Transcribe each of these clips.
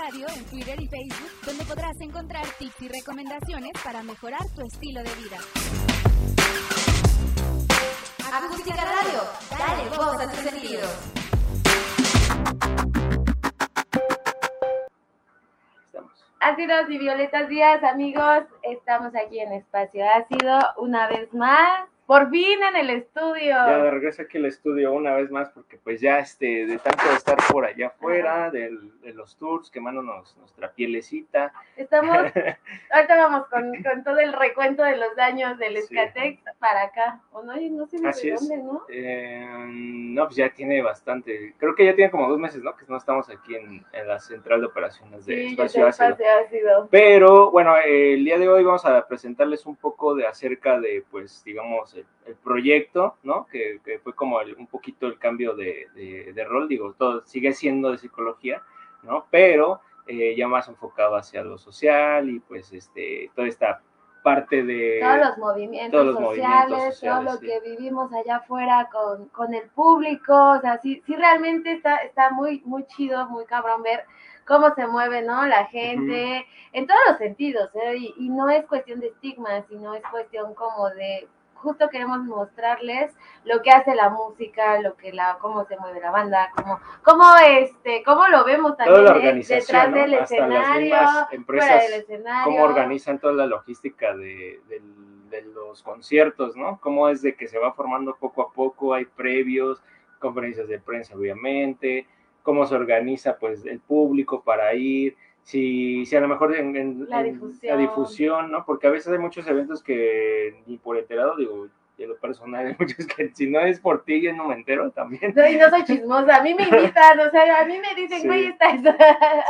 Radio en Twitter y Facebook, donde podrás encontrar tips y recomendaciones para mejorar tu estilo de vida. Acústica Radio, dale voz a tus sentidos. Ácidos y violetas días, amigos. Estamos aquí en Espacio Ácido una vez más por fin en el estudio. Ya de regreso aquí al estudio una vez más porque pues ya este, de tanto de estar por allá afuera, de los tours, quemándonos nuestra pielecita. Estamos, ahorita vamos con, todo el recuento de los daños del Escatex para acá. O no, no sé de dónde, ¿no? Eh, no, pues ya tiene bastante, creo que ya tiene como dos meses, ¿no? Que no estamos aquí en, la central de operaciones de Espacio, Ácido. Pero bueno, el día de hoy vamos a presentarles un poco de acerca de, pues, digamos, el, proyecto, ¿no? Que, fue como un poquito el cambio de, de, rol, digo, todo sigue siendo de psicología, ¿no? Pero eh, ya más enfocado hacia lo social y pues este, toda esta parte de... Todos los movimientos, sociales, todo lo que vivimos allá afuera con, con, el público, o sea, sí, sí realmente está, está muy, muy chido, muy cabrón ver cómo se mueve, ¿no? La gente, en todos los sentidos, ¿eh? y, y, no es cuestión de estigma, sino es cuestión como de justo queremos mostrarles lo que hace la música, lo que la, cómo se mueve la banda, cómo, cómo este, cómo lo vemos también detrás del escenario, las empresas, cómo organizan toda la logística de, los conciertos, ¿no? Cómo es de que se va formando poco a poco, hay previos, conferencias de prensa, obviamente, cómo se organiza pues el público para ir, si, si a lo mejor en, la, difusión. ¿no? Porque a veces hay muchos eventos que ni por enterado, digo, de lo personal, hay muchos que si no es por ti, yo no me entero también. No, y no soy chismosa, a mí me invitan, o sea, a mí me dicen, güey, está eso.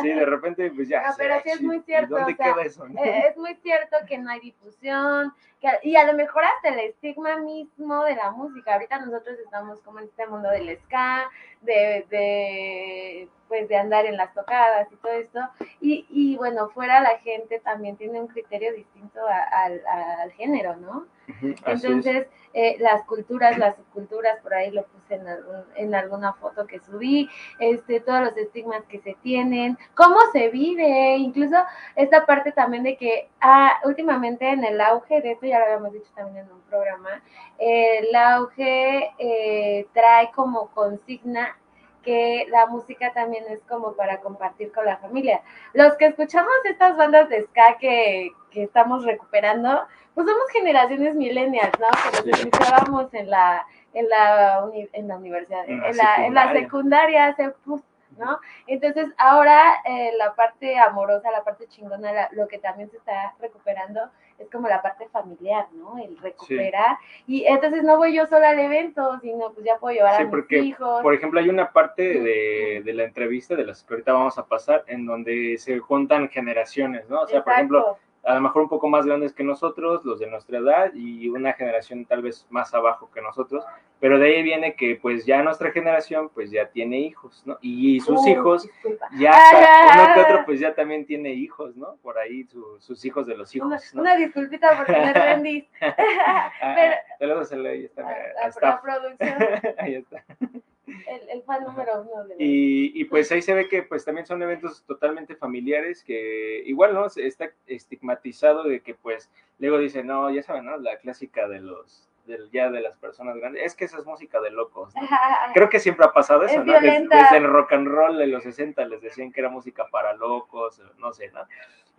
Sí, de repente, pues ya. No, pero sí es muy cierto. ¿Dónde queda eso? Eh, es muy cierto que no hay difusión, que, y a lo mejor hasta el estigma mismo de la música. Ahorita nosotros estamos como en este mundo del ska, de, de pues de andar en las tocadas y todo esto. Y, y bueno, fuera la gente también tiene un criterio distinto al, al género, ¿no? Entonces, eh, las culturas, las subculturas, por ahí lo puse en, en alguna foto que subí, este, todos los estigmas que se tienen, cómo se vive, incluso esta parte también de que ah, últimamente en el auge, de esto ya lo habíamos dicho también en un programa, el auge eh, trae como consigna que la música también es como para compartir con la familia. Los que escuchamos estas bandas de ska que, que estamos recuperando, pues somos generaciones millennials, ¿no? Que nos escuchábamos en la, en la, en la universidad, en, la, en la secundaria, ¿no? Entonces, ahora eh, la parte amorosa, la parte chingona, lo que también se está recuperando es como la parte familiar, ¿no? El recuperar. Y entonces no voy yo sola al evento, sino pues ya puedo llevar a mis hijos. Por ejemplo, hay una parte de, de, la entrevista de las que ahorita vamos a pasar en donde se juntan generaciones, ¿no? O sea, por ejemplo, a lo mejor un poco más grandes que nosotros, los de nuestra edad, y una generación tal vez más abajo que nosotros, pero de ahí viene que pues ya nuestra generación pues ya tiene hijos, ¿no? Y sus hijos, ya uno que otro pues ya también tiene hijos, ¿no? Por ahí sus hijos de los hijos. Una, ¿no? una disculpita porque me rendí. pero, ahí está, la, producción. ahí está el, fan número uno. y, y, pues ahí se ve que pues también son eventos totalmente familiares que igual, ¿no? Está estigmatizado de que pues luego dicen, no, ya saben, ¿no? La clásica de los del, ya de las personas grandes, es que esa es música de locos. Creo que siempre ha pasado eso, ¿no? Desde, el rock and roll de los 60 les decían que era música para locos, no sé, ¿no?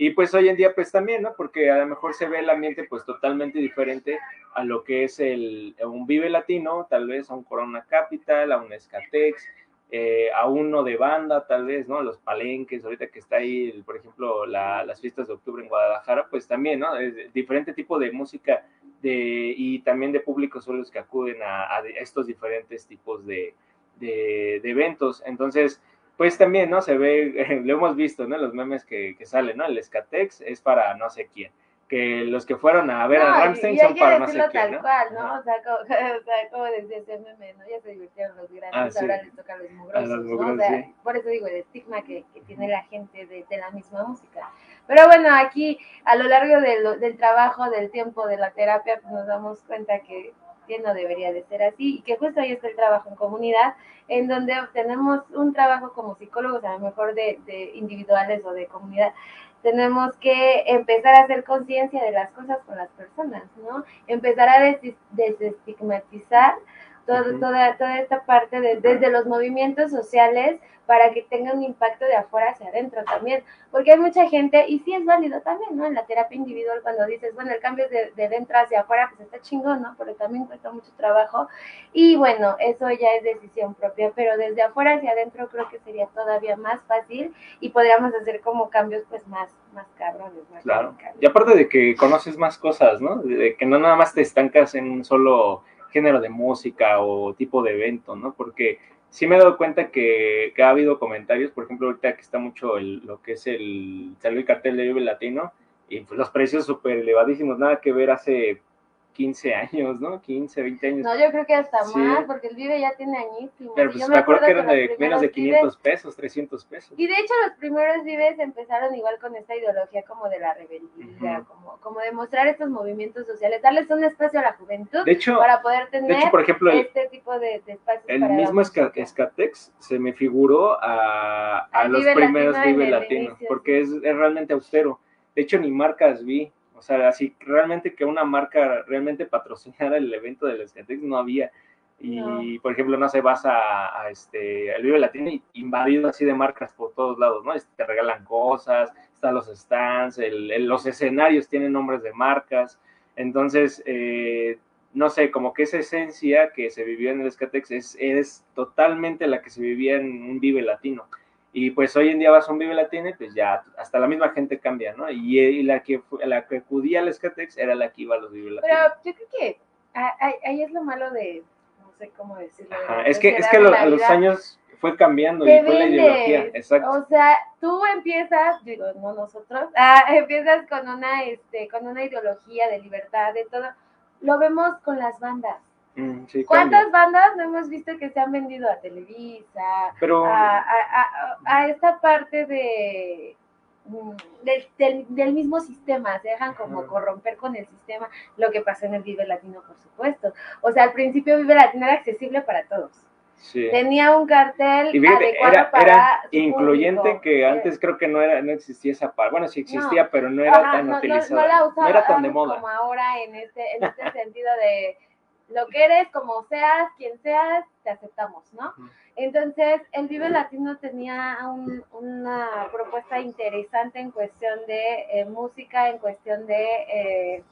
Y pues hoy en día pues también, ¿no? Porque a lo mejor se ve el ambiente pues totalmente diferente a lo que es el, un Vive Latino, tal vez a un Corona Capital, a un Escatex, eh, a uno de banda, tal vez, ¿no? Los palenques, ahorita que está ahí, por ejemplo, las fiestas de octubre en Guadalajara, pues también, ¿no? Es diferente tipo de música de, y también de públicos son los que acuden a, estos diferentes tipos de, de, eventos. Entonces, pues también, ¿no? Se ve, lo hemos visto, ¿no? Los memes que, que salen, ¿no? El Skatex es para no sé quién que los que fueron a ver a Ramstein son para no sé quién, tal cual, ¿no? O sea, como, o sea, como decía ese meme, ¿no? Ya se divirtieron los grandes, ah, ahora les toca a los mugrosos, ¿no? O sea, por eso digo, el estigma que, que tiene la gente de, de, la misma música. Pero bueno, aquí a lo largo del, del trabajo, del tiempo, de la terapia, pues nos damos cuenta que no debería de ser así y que justo ahí está el trabajo en comunidad, en donde tenemos un trabajo como psicólogos, a lo mejor de, de individuales o de comunidad, tenemos que empezar a hacer conciencia de las cosas con las personas, ¿no? Empezar a des desestigmatizar toda, toda esta parte de, desde los movimientos sociales para que tenga un impacto de afuera hacia adentro también, porque hay mucha gente, y sí es válido también, ¿no? En la terapia individual cuando dices, bueno, el cambio de, de dentro hacia afuera, pues está chingón, ¿no? Porque también cuesta mucho trabajo, y bueno, eso ya es decisión propia, pero desde afuera hacia adentro creo que sería todavía más fácil y podríamos hacer como cambios pues más, más cabrones, más Claro, y aparte de que conoces más cosas, ¿no? De que no nada más te estancas en un solo género de música o tipo de evento, ¿no? Porque sí me he dado cuenta que, ha habido comentarios, por ejemplo, ahorita que está mucho el, lo que es el, salió el cartel de Vive Latino, y pues los precios súper elevadísimos, nada que ver hace 15 años, ¿no? 15, 20 años. No, yo creo que hasta Sí. más, porque el Vive ya tiene añísimos. Pero pues yo me acuerdo que eran de menos de Vives- 500 pesos, 300 pesos. Y de hecho los primeros Vives empezaron igual con esta ideología como de la rebeldía, Ujú. como, como demostrar estos movimientos sociales, darles un espacio a la juventud De hecho, para poder tener de hecho, por ejemplo, el, este tipo de, de espacios el para mismo Esca-. Escatex se me figuró a, a los Vive primeros Latino Vive Latinos, porque es, es realmente austero. De hecho, ni marcas vi. O sea, así realmente que una marca realmente patrocinara el evento del Escatex no había. Y, No. por ejemplo, no sé, vas a, a este, al Vive Latino invadido así de marcas por todos lados, ¿no? Este, Te regalan cosas, están los stands, el- el- los escenarios tienen nombres de marcas. Entonces, eh, no sé, como que esa esencia que se vivió en el Escatex es, es totalmente la que se vivía en un Vive Latino. Y pues hoy en día vas a un Vive Latino y pues ya hasta la misma gente cambia, ¿no? Y, y la, que, la que acudía al Escatex era la que iba a los Vive Latinos. Pero yo creo que ah, ahí, es lo malo de, no sé cómo decirlo. de Ajá, Es que, es que lo- a los años fue cambiando te y fue la ideología. Exacto. O sea, tú empiezas, digo, no nosotros, ah, empiezas con una, este, con una ideología de libertad, de todo. Lo vemos con las bandas. Mm, sí, ¿Cuántas cambia. bandas no hemos visto que se han vendido a Televisa, Pero a, a- a- a esta parte de mm, del, mismo sistema, se dejan como corromper con el sistema, lo que pasó en el Vive Latino, por supuesto. O sea, al principio Vive Latino era accesible para todos. sí. Tenía un cartel Y fíjate, adecuado era, para era incluyente público. que antes creo que no era, no existía esa parte. Bueno, sí existía, pero no era Ajá, tan no, no- utilizada. no la usaban era tan de moda. como ahora en este, en este sentido de lo que eres, como seas, quien seas, te aceptamos, ¿no? Entonces, el Vive Latino tenía un- una propuesta interesante en cuestión de eh, música, en cuestión de... eh,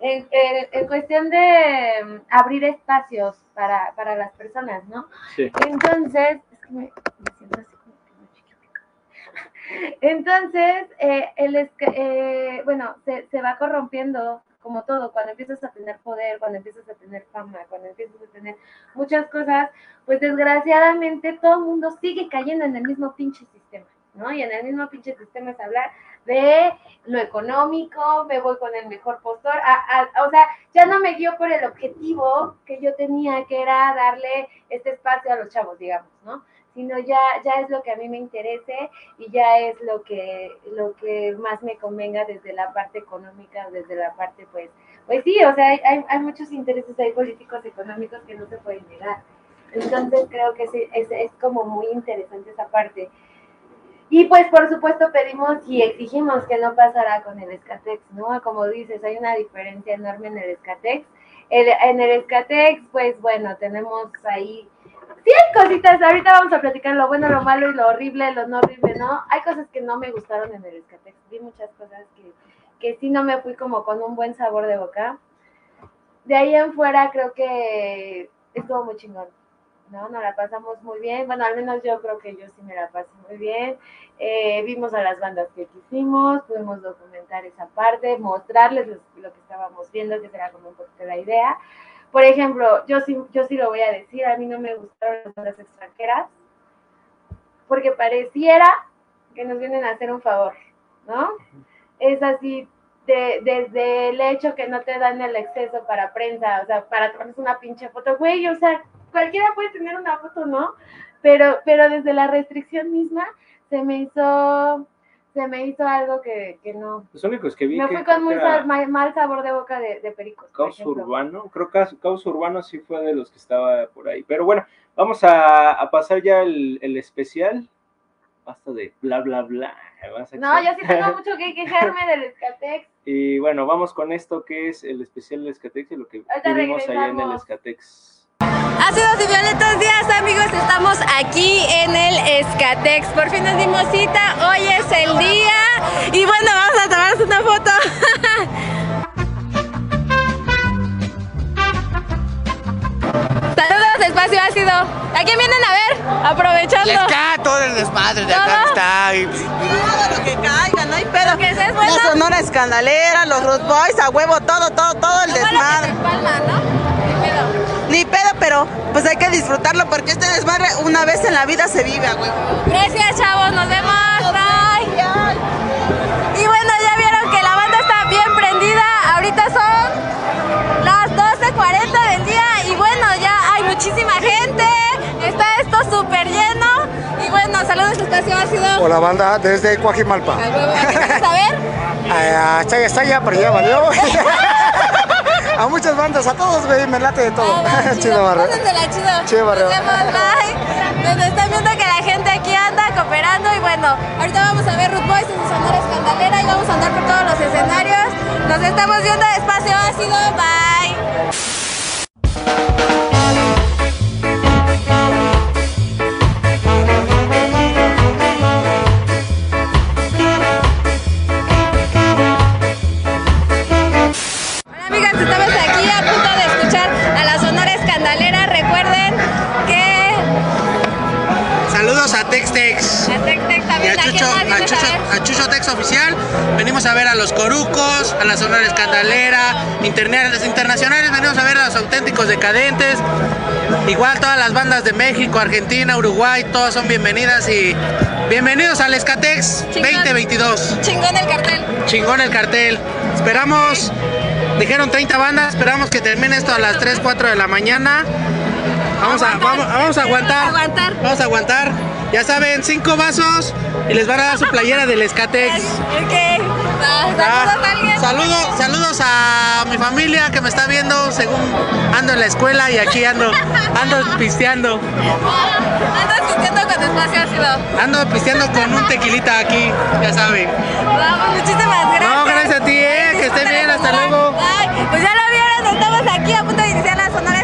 en, en- en cuestión de mm, abrir espacios para, para las personas, ¿no? Sí. Entonces, es que me, me siento así como que muy chiquita. Entonces, eh, el eh, bueno, se, se va corrompiendo como todo, cuando empiezas a tener poder, cuando empiezas a tener fama, cuando empiezas a tener muchas cosas, pues desgraciadamente todo el mundo sigue cayendo en el mismo pinche sistema, ¿no? Y en el mismo pinche sistema es hablar de lo económico, me voy con el mejor postor, a- a- o sea, ya no me guío por el objetivo que yo tenía, que era darle este espacio a los chavos, digamos, ¿no? Sino ya, ya es lo que a mí me interese y ya es lo que, lo que más me convenga desde la parte económica, desde la parte, pues, pues sí, o sea, hay, hay, muchos intereses ahí políticos, económicos que no se pueden negar. Entonces creo que sí, es, es como muy interesante esa parte. Y pues por supuesto pedimos y exigimos que no pasara con el Escatex, ¿no? Como dices, hay una diferencia enorme en el Escatex. El- en el Escatex, pues bueno, tenemos ahí... Hay cositas, ahorita vamos a platicar lo bueno, lo malo y lo horrible, lo no horrible, ¿no? Hay cosas que no me gustaron en el Escatex, vi muchas cosas que, que sí no me fui como con un buen sabor de boca. De ahí en fuera creo que estuvo muy chingón. ¿no? Nos la pasamos muy bien. Bueno, al menos yo creo que yo sí me la pasé muy bien. Eh, vimos a las bandas que quisimos, pudimos documentar esa parte, mostrarles los- lo que estábamos viendo, que será como un poquito la idea. Por ejemplo, yo sí, yo sí lo voy a decir, a mí no me gustaron las extranjeras, porque pareciera que nos vienen a hacer un favor, ¿no? Es así, de- desde el hecho que no te dan el exceso para prensa, o sea, para tomarse una pinche foto, güey, o sea, cualquiera puede tener una foto, ¿no? Pero, pero desde la restricción misma se me hizo, se me hizo algo que, que no. Los únicos que vi Me que fui con muy era mal, mal sabor de boca de, de pericos. Caos. Urbano, creo que Caos Urbano sí fue de los que estaba por ahí. Pero bueno, vamos a, a pasar ya el, el especial. Basta de bla, bla, bla. No, yo sí tengo mucho que quejarme del Escatex. Y bueno, vamos con esto que es el especial del Escatex y lo que Ahorita vivimos allá en el. Escatex. Ácidos y violetos días amigos, estamos aquí en el Escatex. Por fin nos dimos cita, hoy es el día y bueno, vamos a tomarnos una foto. Saludos, espacio ácido. ¿A quién vienen a ver? Aprovechando. Les cae todo el desmadre de acá está. y- Todo lo que caiga, no hay pedo. Que es bueno. La Sonora Escandalera, los Root Boys, a huevo, todo, todo, todo el Lo malo que desmadre. se empalman, ¿no? Ni pedo. Pero pues hay que disfrutarlo porque este desmadre una vez en la vida se vive a huevo. Gracias, chavos. Nos vemos. Bye. Y bueno, ya vieron que la banda está bien prendida. Ahorita son las 12.40 del día. Y bueno, ya hay muchísima gente. Está esto súper lleno. Y bueno, saludos, espacio ácido. Hola banda, desde Coajimalpa. A huevo, ¿a qué quieres saber? A Chaya Chaya, pero ya valió. a muchas bandas, a todos, güey, me late de todo. Ah, va, Chido, barrio. Chido. Chido, barrio. Nos vemos, bye. Nos están viendo que la gente aquí anda cooperando y bueno, ahorita vamos a ver Root Boys en su sonora escandalera y vamos a andar por todos los escenarios. Nos estamos viendo despacio ácido, bye. Decadentes. Igual todas las bandas de México, Argentina, Uruguay, todas son bienvenidas y bienvenidos al Escatex Chingón. 2022. Chingón el cartel. Chingón el cartel. Esperamos, dijeron 30 bandas, esperamos que termine esto a las 3, 4 de la mañana. Vamos a, vamos, vamos a aguantar. Vamos a aguantar. Ya saben, cinco vasos y les van a dar su playera del Escatex. Ok. Ah, Saludos a alguien. Saludos, a mi familia que me está viendo según ando en la escuela y aquí ando, ando pisteando. Andas pisteando con espacio ácido. Ando pisteando con un tequilita aquí, ya saben. Vamos, muchísimas gracias. No, gracias a ti, eh, que estén bien, hasta luego. Pues ya lo vieron, estamos aquí a punto de iniciar la Sonora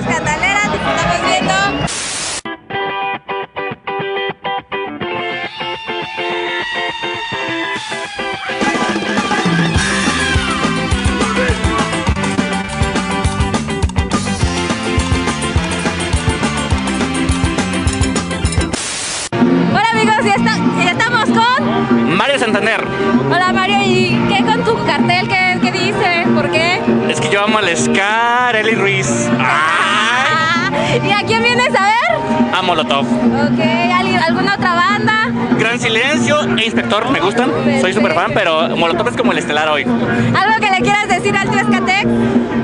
Hola Mario, ¿y qué con tu cartel? ¿Qué, qué dice? ¿Por qué? Es que yo amo al Scar, Eli Ruiz. Ay, ¿Y a quién vienes a ver? a Molotov. Ok, ¿al- ¿alguna otra banda? Gran Silencio e Inspector me gustan. Soy súper fan, pero Molotov es como el estelar hoy. ¿Algo que le quieras decir al Tuescatec?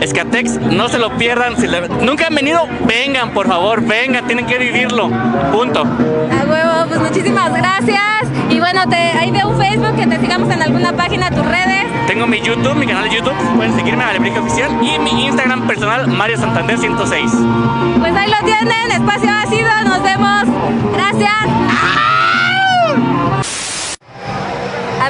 Escatex, no se lo pierdan. Si le- nunca han venido, vengan, por favor, vengan, tienen que vivirlo. Punto. A huevo, muchísimas gracias. Y bueno, te, ahí veo un Facebook que te sigamos en alguna página, tus redes. Tengo mi YouTube, mi canal de YouTube. Pueden seguirme a Alebrije Oficial. Y mi Instagram personal, Mario Santander 106. Pues ahí lo tienen, espacio ácido, nos vemos. Gracias.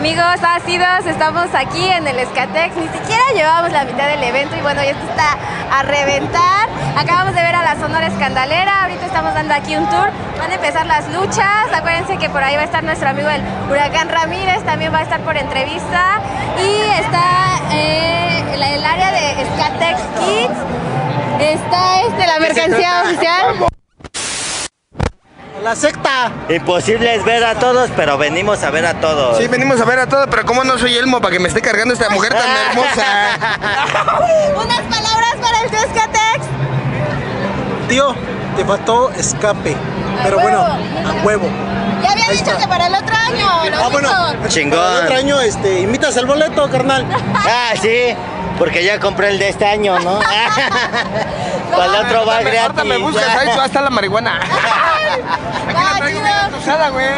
Amigos ácidos, estamos aquí en el Escatex, ni siquiera llevamos la mitad del evento y bueno, ya esto está a reventar. Acabamos de ver a la Sonora Escandalera, ahorita estamos dando aquí un tour, van a empezar las luchas, acuérdense que por ahí va a estar nuestro amigo el Huracán Ramírez, también va a estar por entrevista. Y está eh, el, área de Escatex Kids, está este, la mercancía oficial. La secta. Imposible es ver a todos, pero venimos a ver a todos. Sí, venimos a ver a todo, pero ¿cómo no soy Elmo para que me esté cargando esta mujer tan hermosa? Unas palabras para el Tuescatex. Tío, te faltó escape. Pero huevo. bueno, a huevo. Ya había Ahí dicho está. que para el otro año. Ah, bueno. Chingón. Para el otro año, este, invitas el boleto, carnal. Ah, sí, porque ya compré el de este año, ¿no? Para el otro va gratis. Ahorita me buscas, ahí estar la marihuana. Ah, chido. Usada, güey.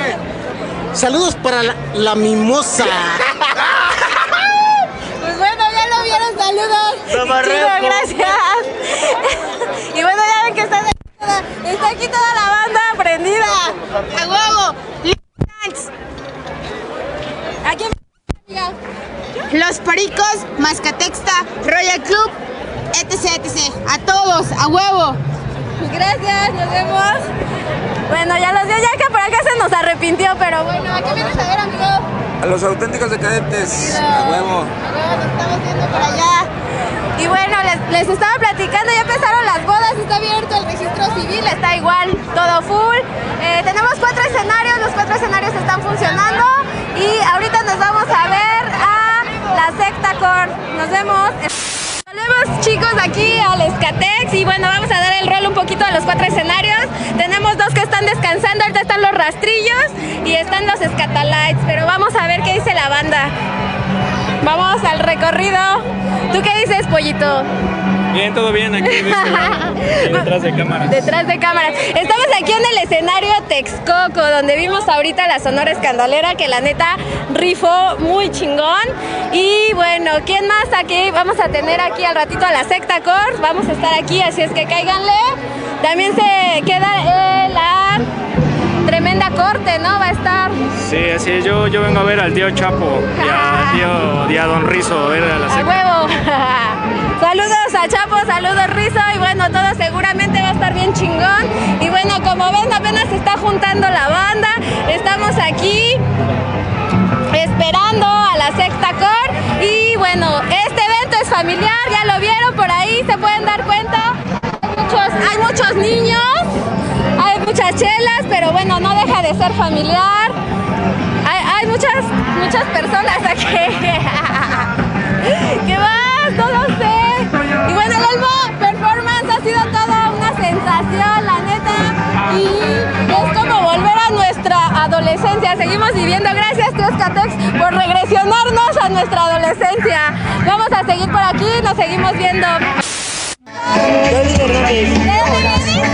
Saludos para la, la mimosa. Pues bueno, ya lo vieron, saludos. Chido, gracias. y bueno, ya ven que está, está aquí toda la banda prendida. A huevo. Aquí amiga. Los Pericos, Mascatexta, Royal Club, etc, etc. A todos, a huevo. Gracias, nos vemos. Bueno, ya los dio ya que por acá se nos arrepintió, pero bueno, ¿a qué vienes a ver, amigo? A los auténticos decadentes, a huevo. A huevo, nos estamos viendo por allá. Y bueno, les, les estaba platicando, ya empezaron las bodas, está abierto el registro civil, está igual, todo full. Eh, tenemos cuatro escenarios, los cuatro escenarios están funcionando y ahorita nos vamos a ver a la secta Cor. Nos vemos. Volvemos chicos aquí al Y bueno, vamos a dar el rol un poquito a los cuatro escenarios. Tenemos dos que están descansando, ahorita están los rastrillos y están los Scatalites, pero vamos a ver qué dice la banda. Vamos al recorrido. ¿Tú qué dices, pollito? Bien, todo bien aquí este detrás de cámara. Detrás de cámaras. Estamos aquí en el escenario Texcoco, donde vimos ahorita la Sonora Escandalera, que la neta rifó muy chingón. Y bueno, ¿quién más aquí? Vamos a tener aquí al ratito a la Secta Core. Vamos a estar aquí, así es que cáiganle. También se queda la tremenda corte, ¿no? Va a estar. Sí, así es, yo, yo vengo a ver al tío Chapo y a, tío, y a Don Rizo, a ver a la ¡A secta. huevo! saludos a Chapo, saludos Rizo y bueno, todo seguramente va a estar bien chingón. Y bueno, como ven, apenas se está juntando la banda. Estamos aquí esperando a la sexta core. Y bueno, este evento es familiar, ser familiar. Hay, hay muchas, muchas personas aquí. ¿Qué más? No lo sé. Y bueno, el Olmo Performance ha sido toda una sensación, la neta. Y es como volver a nuestra adolescencia. Seguimos viviendo. Gracias, tío Escatex, por regresionarnos a nuestra adolescencia. Vamos a seguir por aquí, nos seguimos viendo.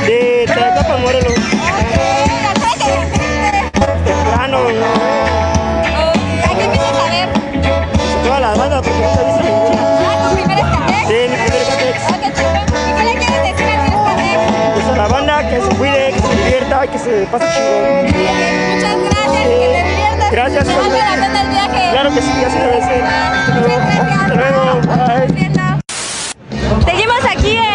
De Tlacopa, Morelos. Se pase chingón. Muchas gracias, que te diviertas. Gracias, valga la pena el viaje. Claro que sí, así debe ser. Hasta luego. Bye. Seguimos aquí en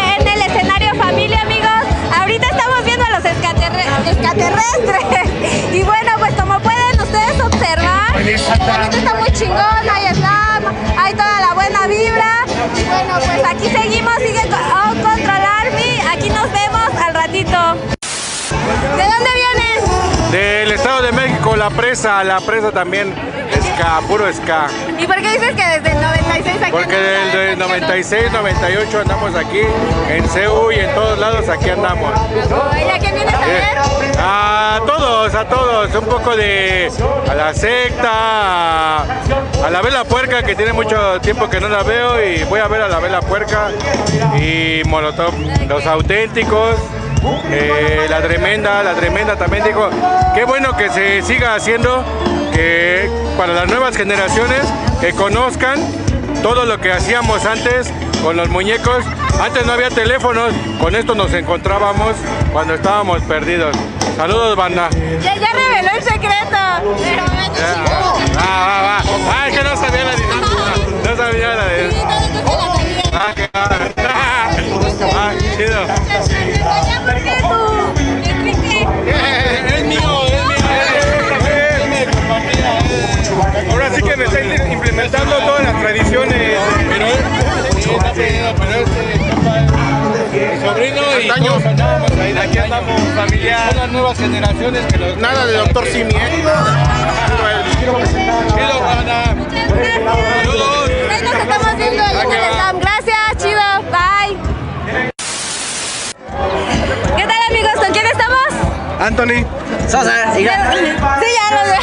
presa, la presa también, ska, puro ska. ¿Y por qué dices que desde el 96 aquí Porque del del 96, 98 andamos aquí, en CEU y en todos lados aquí andamos. ¿a quién vienes a ver? A todos, a todos, un poco de a la secta, a, a la vela puerca que tiene mucho tiempo que no la veo y voy a ver a la vela puerca y Molotov, los auténticos. Eh, la tremenda, la tremenda también dijo, qué bueno que se siga haciendo, que para las nuevas generaciones que conozcan todo lo que hacíamos antes con los muñecos. Antes no había teléfonos, con esto nos encontrábamos cuando estábamos perdidos. Saludos, banda. Ya, ya reveló el secreto. Pero chico. Va, va, va. Ah, es que no sabía la dinámica. No sabía la de. Ah, qué Ah, chido. Implementando todas las tradiciones. Pero es. Pero es. Mi sobrino y todos andamos ahí, aquí andamos familiar. Son las nuevas generaciones que los. Nada de doctor Simi, ¿eh? Chido, banda. Saludos. Ahí nos estamos viendo en stand. Gracias, chido. Bye. ¿Qué tal, amigos? ¿Con quién estamos? Anthony. Sosa, Sí, ya lo sé.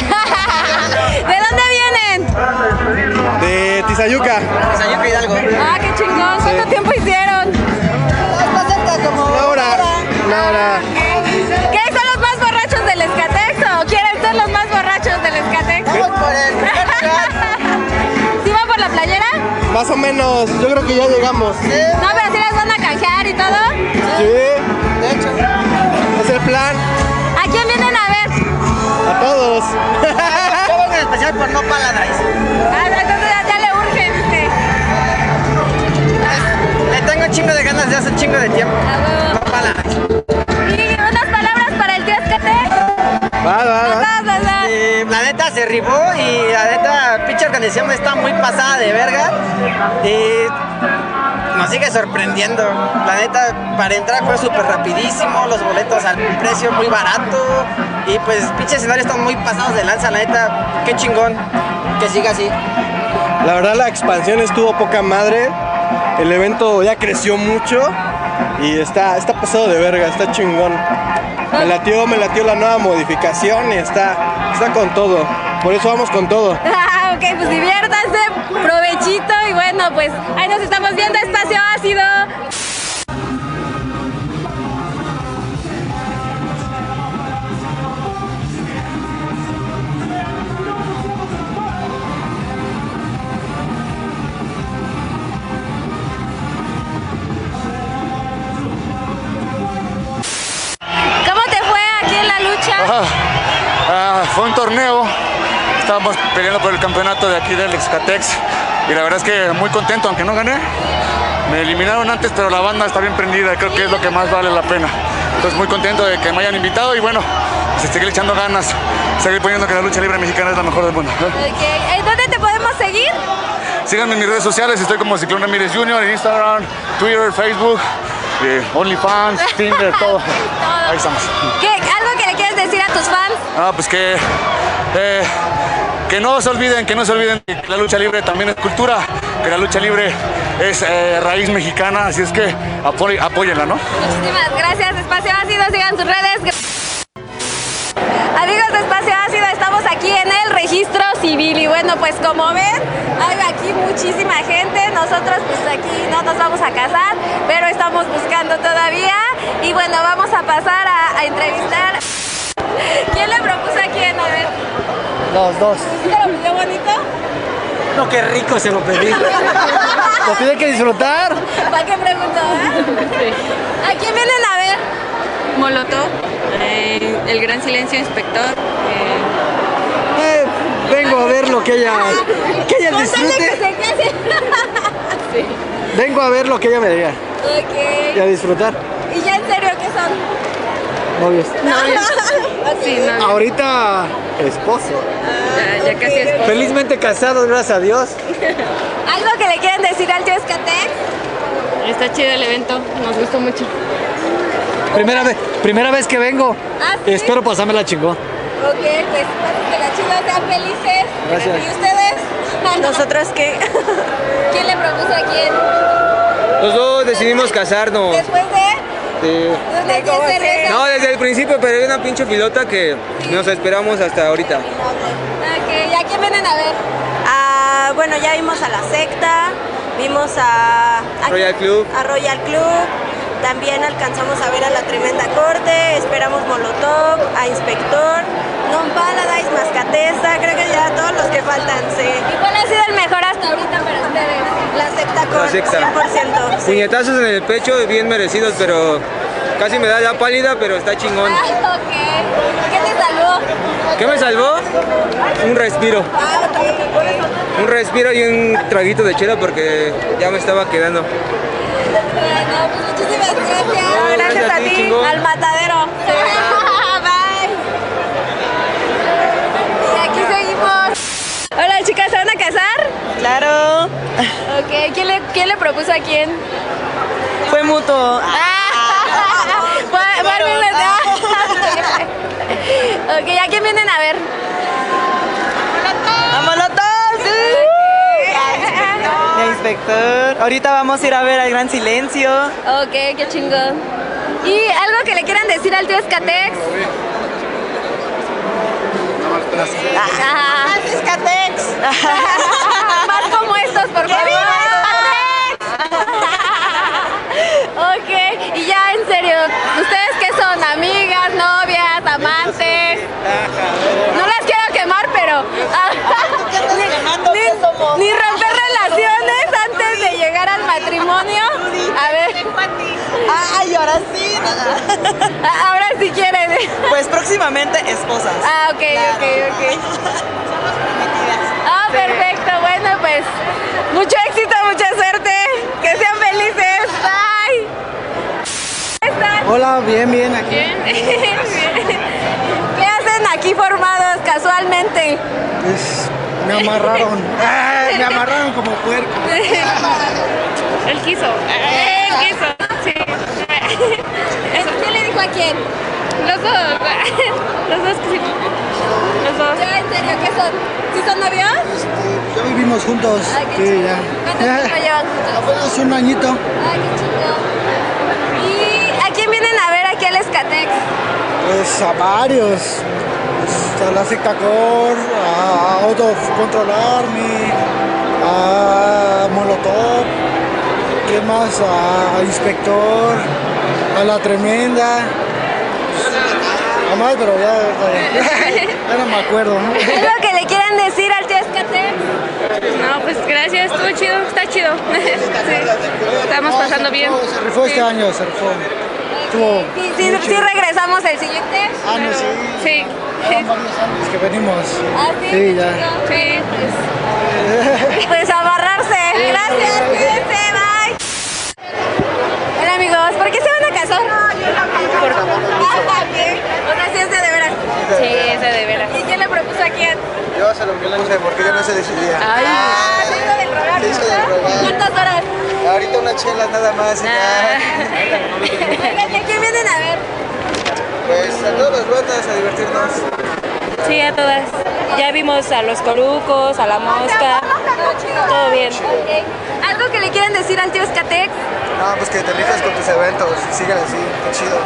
¿De dónde vienen? Tizayuca. Tizayuca Hidalgo. Ah, qué chingón. ¿Cuánto sí. tiempo hicieron? Está cerca como una hora. Una hora. ¿Qué? Son los más borrachos del Escatex quieren ser los más borrachos del Escatex? Vamos por el ¿Sí van por la playera? Más o menos, yo creo que ya llegamos. Sí. No, pero si las van a canjear y todo. Sí. De hecho. Es el plan. ¿A quién vienen a ver? A todos. Yo vengo especial por no paladines. Chingo de tiempo. Y unas palabras para el tío Escate. Va, va, la neta se rifó y la neta, pinche organización está muy pasada de verga. Y nos sigue sorprendiendo. La neta, para entrar fue súper rapidísimo, los boletos al precio muy barato. Y pues, pinche escenarios están muy pasados de lanza, la neta, qué chingón. Que siga así. La verdad la expansión estuvo poca madre. El evento ya creció mucho y está, está pasado de verga, está chingón. Me latió, me latió la nueva modificación y está, está con todo. Por eso vamos con todo. Ah, ok, pues diviértanse, provechito y bueno, pues ahí nos estamos viendo espacio ácido. Fue un torneo, estábamos peleando por el campeonato de aquí del Excatex y la verdad es que muy contento, aunque no gané. Me eliminaron antes, pero la banda está bien prendida creo que es lo que más vale la pena. Entonces muy contento de que me hayan invitado y bueno, pues seguir echando ganas, seguir poniendo que la lucha libre mexicana es la mejor del mundo. ¿eh? Ok, ¿eh, ¿dónde te podemos seguir? Síganme en mis redes sociales, estoy como Ciclón Ramírez Jr. en Instagram, Twitter, Facebook, eh, OnlyFans, Tinder, todo. Ahí estamos. ¿Qué, tus fans? Ah, pues que, eh, que no se olviden, que no se olviden que la lucha libre también es cultura, que la lucha libre es eh, raíz mexicana, así es que apoy- apóyenla, ¿no? Muchísimas gracias, Espacio Ácido, sigan sus redes. Amigos de Espacio Ácido, estamos aquí en el registro civil y bueno, pues como ven, hay aquí muchísima gente, nosotros pues aquí no nos vamos a casar, pero estamos buscando todavía y bueno, vamos a pasar a, a entrevistar. ¿Quién le propuso a quién? A ver, Los dos. ¿se lo pidió bonito? No, qué rico se lo pedí. Lo tiene que disfrutar. ¿Para qué preguntó? eh? ¿A quién vienen a ver? Molotov, eh, El Gran Silencio Inspector. eh, Eh, vengo a ver lo que ella, que ella de que disfrute. se case. Vengo a ver lo que ella me diga Ok. y a disfrutar. ¿Y ya en serio qué son? Novios. sí, no, Ahorita esposo. ya, ya casi es. Felizmente casados, gracias a Dios. ¿Algo que le quieren decir al tío Escatec? Está chido el evento, nos gustó mucho. Primera vez, primera vez que vengo. Ah, ¿sí? Espero pasármela chingón. Ok, pues que las chicas sean felices. Gracias. ¿Y ustedes? ¿Nosotros qué? ¿Quién le propuso a quién? Los dos decidimos casarnos. Después de... ¿De cerveza? No, desde el principio, pero hay una pinche pilota que nos esperamos hasta ahorita. Ok, ¿y a quién vienen a ver? Ah, bueno, ya vimos a la secta, vimos a, a- Royal Club. a Royal Club, también alcanzamos a ver a la Tremenda Corte, esperamos Molotov, a Inspector, Non Paradise, Mascatesta, creo que ya todos los que faltan, sí. ¿Y cuál ha sido el mejor hasta ahorita para ustedes? La secta Corte, secta. 100%. Puñetazos en el pecho, bien merecidos, pero casi me da la pálida, pero está chingón. Ok. ¿Qué te salvó? ¿Qué me salvó? Un respiro. Ah. Un respiro y un traguito de chela porque ya me estaba quedando. Bueno, pues muchísimas gracias. No, gracias a ti, chingón. Al matadero. Bye. Y aquí seguimos. Hola chicas, ¿se van a casar? Claro. Ok, ¿quién le, quién le propuso a quién? Fue mutuo. Fue- fue al mismo- Ok, ¿a quién vienen a ver? ¡A Molotov! Ahorita vamos a ir a ver al Gran Silencio. Ok, qué chingón. ¿Y algo que le quieran decir al tío Escatex? Ajá. Escatex! Más como estos, por favor. ok, y ya en serio, ¿ustedes qué son? ¿Amigas, novias, amantes? No las quiero quemar, pero... ni, ni- ni romper relaciones, ah, Ay, ahora sí. Ahora sí quieren. Pues próximamente esposas. Ah, ok, ok, ok. Ah, perfecto. Bueno, pues mucho éxito, mucha suerte. Que sean felices. Bye. ¿Cómo están? Hola, bien, bien, aquí. Bien. ¿Qué hacen aquí formados casualmente? Pues, me amarraron. Ah, me amarraron como puerco. Él quiso. Él quiso, sí. ¿Quién le dijo a quién? Los dos. Los dos que sí. Los dos. ¿Ya en serio qué son? ¿Sí son novios? Ya vivimos juntos. Ay, qué Sí, ya. ¿Cuánto tiempo llevan juntos? Apenas un añito. Ay, qué chido. ¿Y a quién vienen a ver aquí al Escatex? Pues a varios. A la secta Core, a Out of Control Army, a Molotov, ¿qué más? A Inspector, a La Tremenda. A más, pero ya, ya, ya no me acuerdo. ¿no? ¿Algo que le quieran decir al tío Escatex? No, pues gracias, estuvo chido, está chido. Sí. Estamos pasando bien. Se rifó este año, se rifó. Estuvo Sí, sí, regresamos el siguiente. Ah, no, sí. Sí. Es que venimos. Ah, sí. Sí, ya. Sí. Pues amarrarse. Gracias, cuídense, bye. Hola amigos, ¿por qué se van a casar? Por Ah, bien. O sea, sí es de de veras. Sí, es de de veras. ¿Y quién le propuso a quién? Yo se lo puse porque yo no se decidía. Ay. Ah, se hizo del rogar, Se hizo del rogar. ¿Cuántas horas? Ahorita una chela nada más. y ya. Oigan, ¿y a quién vienen a ver? Pues a todas las bandas a divertirnos. Sí, a todas. Ya vimos a los corucos, a la mosca. Todo bien. ¿Algo que le quieran decir al tío Escatex? No, pues que te rifas con tus eventos. Sigue así, qué chido.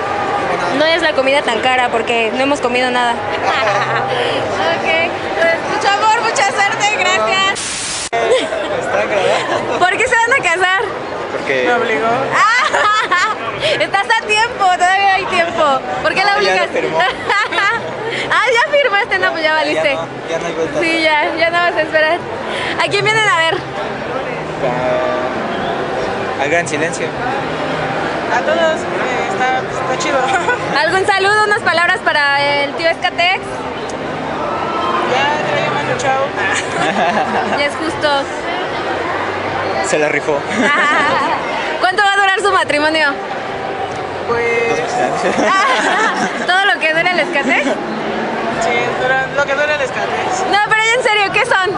No es la comida tan cara porque no hemos comido nada. Ok, pues mucho amor, mucha suerte, gracias. ¿Por qué se van a casar? Porque. Me obligó. Estás a tiempo, todavía ¿Por qué la No, ya obligas? lo firmó. ah, ya firmaste, no, pues ya valiste. Ya no, ya no hay vuelta. Sí, ya, ya no vas a esperar. ¿A quién vienen a ver? Al gran silencio. A todos, eh, está, está chido. ¿Algún saludo, unas palabras para el tío Escatex? Ya traía mano, chao. Ya es justo. Se la rifó. ¿Cuánto va a durar su matrimonio? Pues. ¿Todo lo que dura el Escatex? Sí, dura- lo que dura el escate. No, pero en serio, ¿qué son?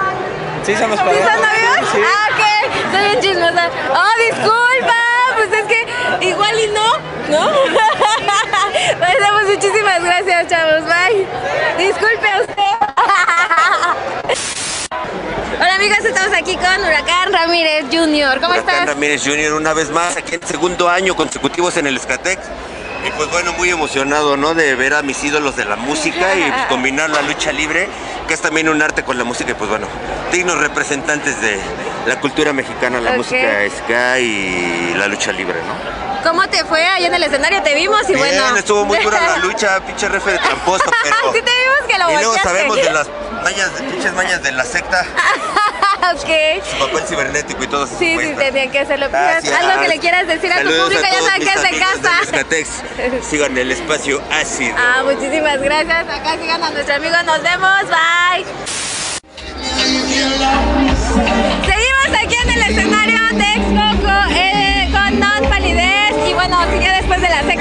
Sí, somos ¿Sí son novios? Sí. Ah, ok. Soy bien chismosa. Oh, disculpa. Pues es que igual y no, ¿no? Bueno, pues muchísimas gracias, chavos. Bye. Disculpe a usted. Hola amigos, estamos aquí con Huracán Ramírez Jr. ¿Cómo Huracán estás? Ramírez Jr. una vez más aquí en segundo año consecutivos en el Escatex. Y pues bueno, muy emocionado, ¿no? De ver a mis ídolos de la música y pues, combinar la lucha libre, que es también un arte con la música y pues bueno, dignos representantes de la cultura mexicana, la música ska y la lucha libre, ¿no? ¿Cómo te fue ahí en el escenario? Te vimos y Bien, bueno. estuvo muy dura la lucha, pinche refe de tramposo, pero... sí te vimos que lo y luego volteaste. sabemos de las mañas, pinches mañas de la secta, ok. su papel cibernético y todo eso. Sí, sí, tenían que hacerlo. Gracias. Algo que le quieras decir a tu Saludos público, a ya saben que es de casa. Escatex. Sigan el espacio ácido. Ah, muchísimas gracias. Acá sigan a nuestro amigo. Nos vemos. Bye. Seguimos aquí en el escenario Texcoco eh, con Non Palidez. Y bueno, sigue después de la secta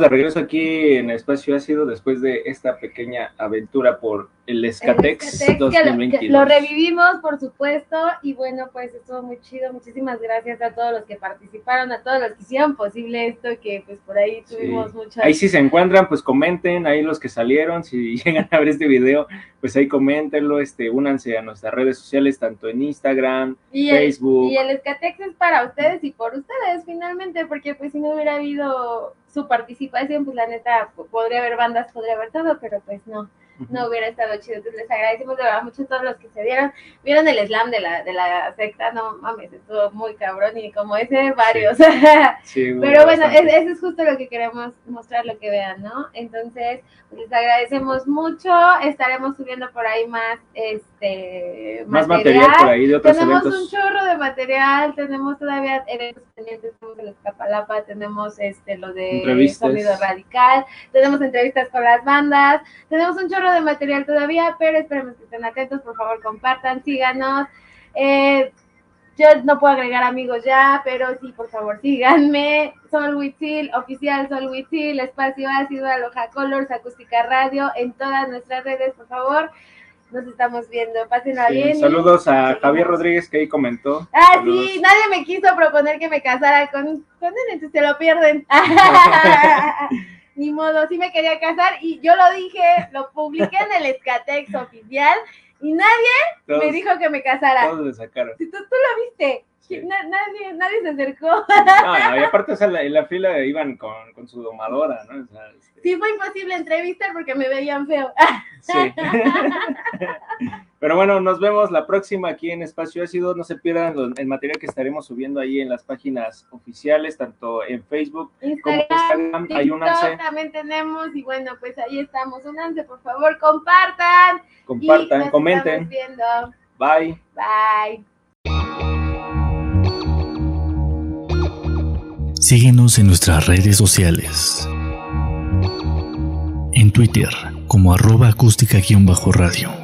de regreso aquí en Espacio Ácido después de esta pequeña aventura por el Escatex Escatex, que lo- que 2022. Lo, revivimos, por supuesto, y bueno, pues estuvo muy chido. Muchísimas gracias a todos los que participaron, a todos los que hicieron posible esto, que pues por ahí tuvimos muchas... Ahí si se encuentran, pues comenten, ahí los que salieron, si llegan a ver este video, pues ahí coméntenlo, este, únanse a nuestras redes sociales, tanto en Instagram, Y el, Facebook. y el Escatex es para ustedes y por ustedes finalmente, porque pues si no hubiera habido su participación, pues la neta po- podría haber bandas, podría haber todo, pero pues no, no hubiera estado chido. Entonces les agradecemos de verdad mucho a todos los que se dieron. Vieron el slam de la, de la secta, no mames, estuvo muy cabrón y como ese varios. Sí, Pero bueno, es- eso es justo lo que queremos mostrar, lo que vean, ¿no? Entonces, pues, les agradecemos mucho. Estaremos subiendo por ahí más este Más material por ahí de otros tenemos eventos. un chorro de material, tenemos todavía eventos pendientes, tenemos el Escapalapa, tenemos este lo de. Sonido Radical, tenemos entrevistas con las bandas, tenemos un chorro de material todavía, pero esperemos que estén atentos, por favor compartan, síganos. Eh, yo no puedo agregar amigos ya, pero sí, por favor, síganme. Sol Huitzil, oficial Sol Huitzil, Espacio Ácido, Aloha Colors, Acústica Radio, en todas nuestras redes, por favor. Nos estamos viendo. Pásenla Sí, bien. saludos a Javier Rodríguez que ahí comentó. Ah, Saludos. sí, nadie me quiso proponer que me casara con, con él, entonces se lo pierden. Ni modo, sí me quería casar y yo lo dije, lo publiqué en el Escatex oficial y nadie me dijo que me casara. Todos le sacaron. Si tú, tú lo viste, Na- nadie, nadie se acercó. No, y aparte, o sea, la- en la fila iban con, con su domadora, ¿no? O sea, este, Sí, fue imposible entrevistar porque me veían feo. sí. Pero bueno, nos vemos la próxima aquí en Espacio Ácido. No se pierdan el material que estaremos subiendo ahí en las páginas oficiales, tanto en Facebook como en Instagram. Hay TikTok también tenemos y bueno, pues ahí estamos. Únanse, por favor, compartan. y compartan, nos comenten. viendo. Bye. Bye. Síguenos en nuestras redes sociales. En Twitter como arroba acústica-radio.